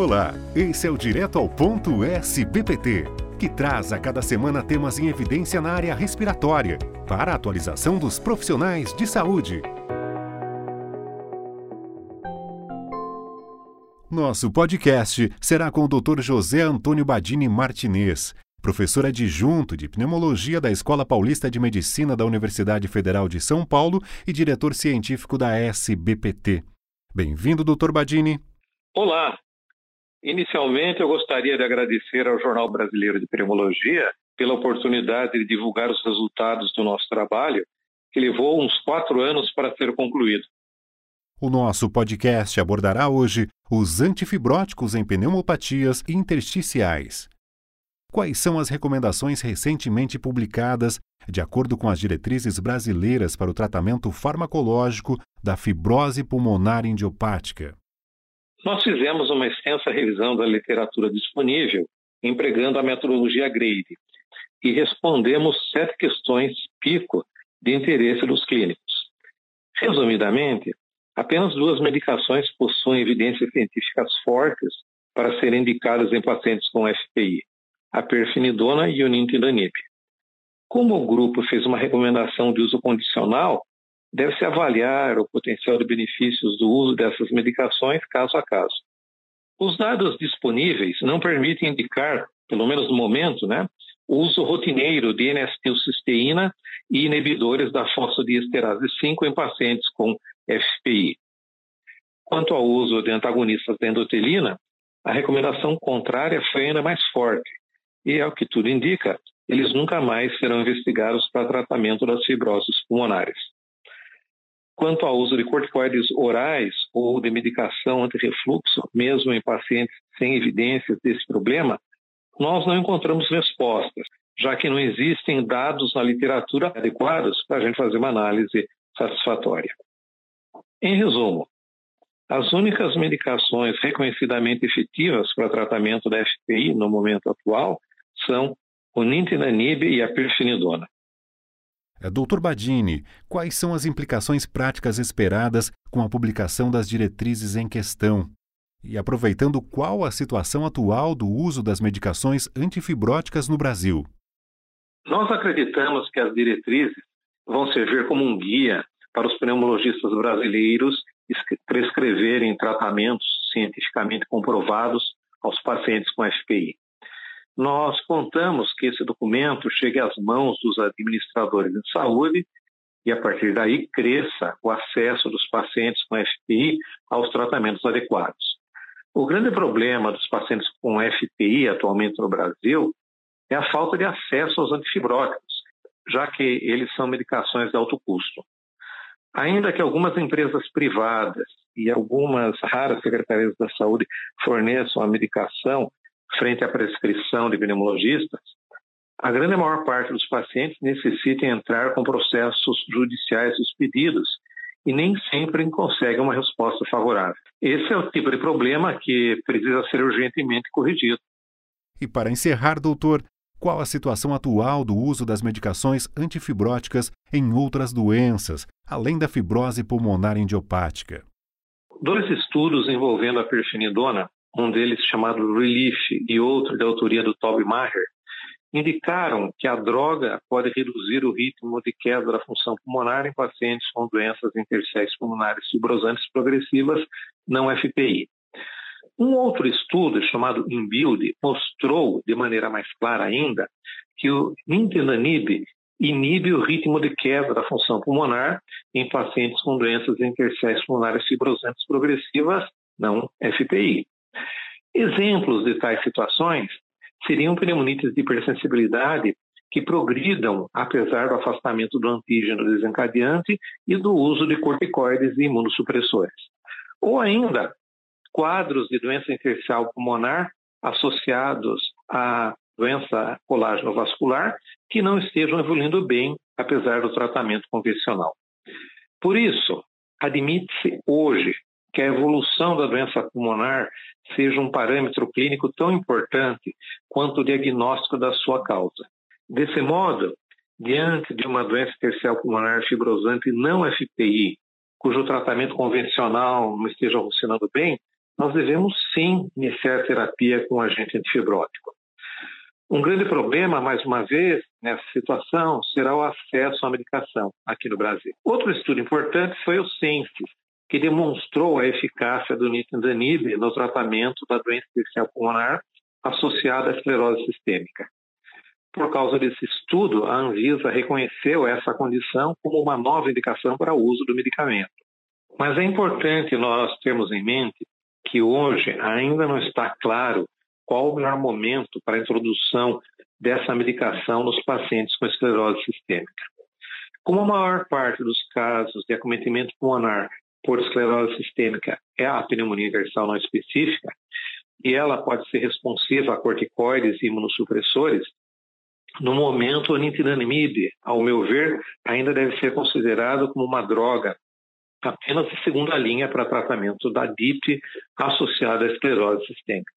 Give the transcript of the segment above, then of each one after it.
Olá, esse é o Direto ao Ponto SBPT, que traz a cada semana temas em evidência na área respiratória, para a atualização dos profissionais de saúde. Nosso podcast será com o Dr. José Antônio Badini Martinez, professor adjunto de pneumologia da Escola Paulista de Medicina da Universidade Federal de São Paulo e diretor científico da SBPT. Bem-vindo, Dr. Badini. Olá. Inicialmente, eu gostaria de agradecer ao Jornal Brasileiro de Pneumologia pela oportunidade de divulgar os resultados do nosso trabalho, que levou uns quatro anos para ser concluído. O nosso podcast abordará hoje os antifibróticos em pneumopatias intersticiais. Quais são as recomendações recentemente publicadas de acordo com as diretrizes brasileiras para o tratamento farmacológico da fibrose pulmonar idiopática? Nós fizemos uma extensa revisão da literatura disponível, empregando a metodologia GRADE, e respondemos sete questões pico de interesse dos clínicos. Resumidamente, apenas duas medicações possuem evidências científicas fortes para serem indicadas em pacientes com FPI a perfenidona e o nintedanib. Como o grupo fez uma recomendação de uso condicional, deve-se avaliar o potencial de benefícios do uso dessas medicações caso a caso. Os dados disponíveis não permitem indicar, pelo menos no momento, né, o uso rotineiro de N-acetilcisteína e inibidores da fosfodiesterase 5 em pacientes com FPI. Quanto ao uso de antagonistas da endotelina, a recomendação contrária foi ainda mais forte, e, ao que tudo indica, eles nunca mais serão investigados para tratamento das fibroses pulmonares. Quanto ao uso de corticoides orais ou de medicação anti-refluxo, mesmo em pacientes sem evidências desse problema, nós não encontramos respostas, já que não existem dados na literatura adequados para a gente fazer uma análise satisfatória. Em resumo, as únicas medicações reconhecidamente efetivas para tratamento da FPI no momento atual são o nintedanib e a perfenidona. É, Doutor Badini, quais são as implicações práticas esperadas com a publicação das diretrizes em questão? E aproveitando qual a situação atual do uso das medicações antifibróticas no Brasil? Nós acreditamos que as diretrizes vão servir como um guia para os pneumologistas brasileiros prescreverem tratamentos cientificamente comprovados aos pacientes com FPI. Nós contamos que esse documento chegue às mãos dos administradores de saúde e, a partir daí, cresça o acesso dos pacientes com FPI aos tratamentos adequados. O grande problema dos pacientes com FPI atualmente no Brasil é a falta de acesso aos antifibróticos, já que eles são medicações de alto custo. Ainda que algumas empresas privadas e algumas raras secretarias da saúde forneçam a medicação frente à prescrição de pneumologistas, a grande maior parte dos pacientes necessita entrar com processos judiciais expedidos e nem sempre conseguem uma resposta favorável. Esse é o tipo de problema que precisa ser urgentemente corrigido. E para encerrar, doutor, qual a situação atual do uso das medicações antifibróticas em outras doenças, além da fibrose pulmonar idiopática? Dois estudos envolvendo a perfenidona um deles chamado Relief e outro de autoria do Toby Maher, indicaram que a droga pode reduzir o ritmo de queda da função pulmonar em pacientes com doenças intersticiais pulmonares fibrosantes progressivas não FPI. Um outro estudo chamado INBUILD mostrou de maneira mais clara ainda que o nintedanib inibe o ritmo de queda da função pulmonar em pacientes com doenças intersticiais pulmonares fibrosantes progressivas não FPI. Exemplos de tais situações seriam pneumonites de hipersensibilidade que progridam apesar do afastamento do antígeno desencadeante e do uso de corticoides e imunossupressores. Ou ainda, quadros de doença intersticial pulmonar associados à doença colágeno vascular que não estejam evoluindo bem apesar do tratamento convencional. Por isso, admite-se hoje que a evolução da doença pulmonar seja um parâmetro clínico tão importante quanto o diagnóstico da sua causa. Desse modo, diante de uma doença tercial pulmonar fibrosante não FPI, cujo tratamento convencional não esteja funcionando bem, nós devemos sim iniciar terapia com agente antifibrótico. Um grande problema, mais uma vez, nessa situação, será o acesso à medicação aqui no Brasil. Outro estudo importante foi o CENSIS, que demonstrou a eficácia do nitindanib no tratamento da doença arterial pulmonar associada à esclerose sistêmica. Por causa desse estudo, a Anvisa reconheceu essa condição como uma nova indicação para o uso do medicamento. Mas é importante nós termos em mente que hoje ainda não está claro qual o melhor momento para a introdução dessa medicação nos pacientes com esclerose sistêmica. Como a maior parte dos casos de acometimento pulmonar por esclerose sistêmica é a pneumonia universal não específica, e ela pode ser responsiva a corticoides e imunossupressores, no momento, o nintedanimib, ao meu ver, ainda deve ser considerado como uma droga apenas de segunda linha para tratamento da DIP associada à esclerose sistêmica.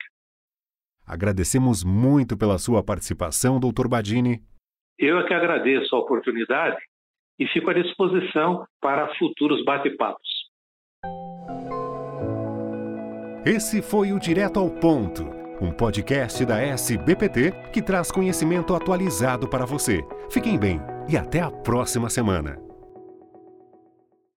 Agradecemos muito pela sua participação, Dr. Badini. Eu é que agradeço a oportunidade e fico à disposição para futuros bate-papos. Esse foi o Direto ao Ponto, um podcast da SBPT que traz conhecimento atualizado para você. Fiquem bem e até a próxima semana.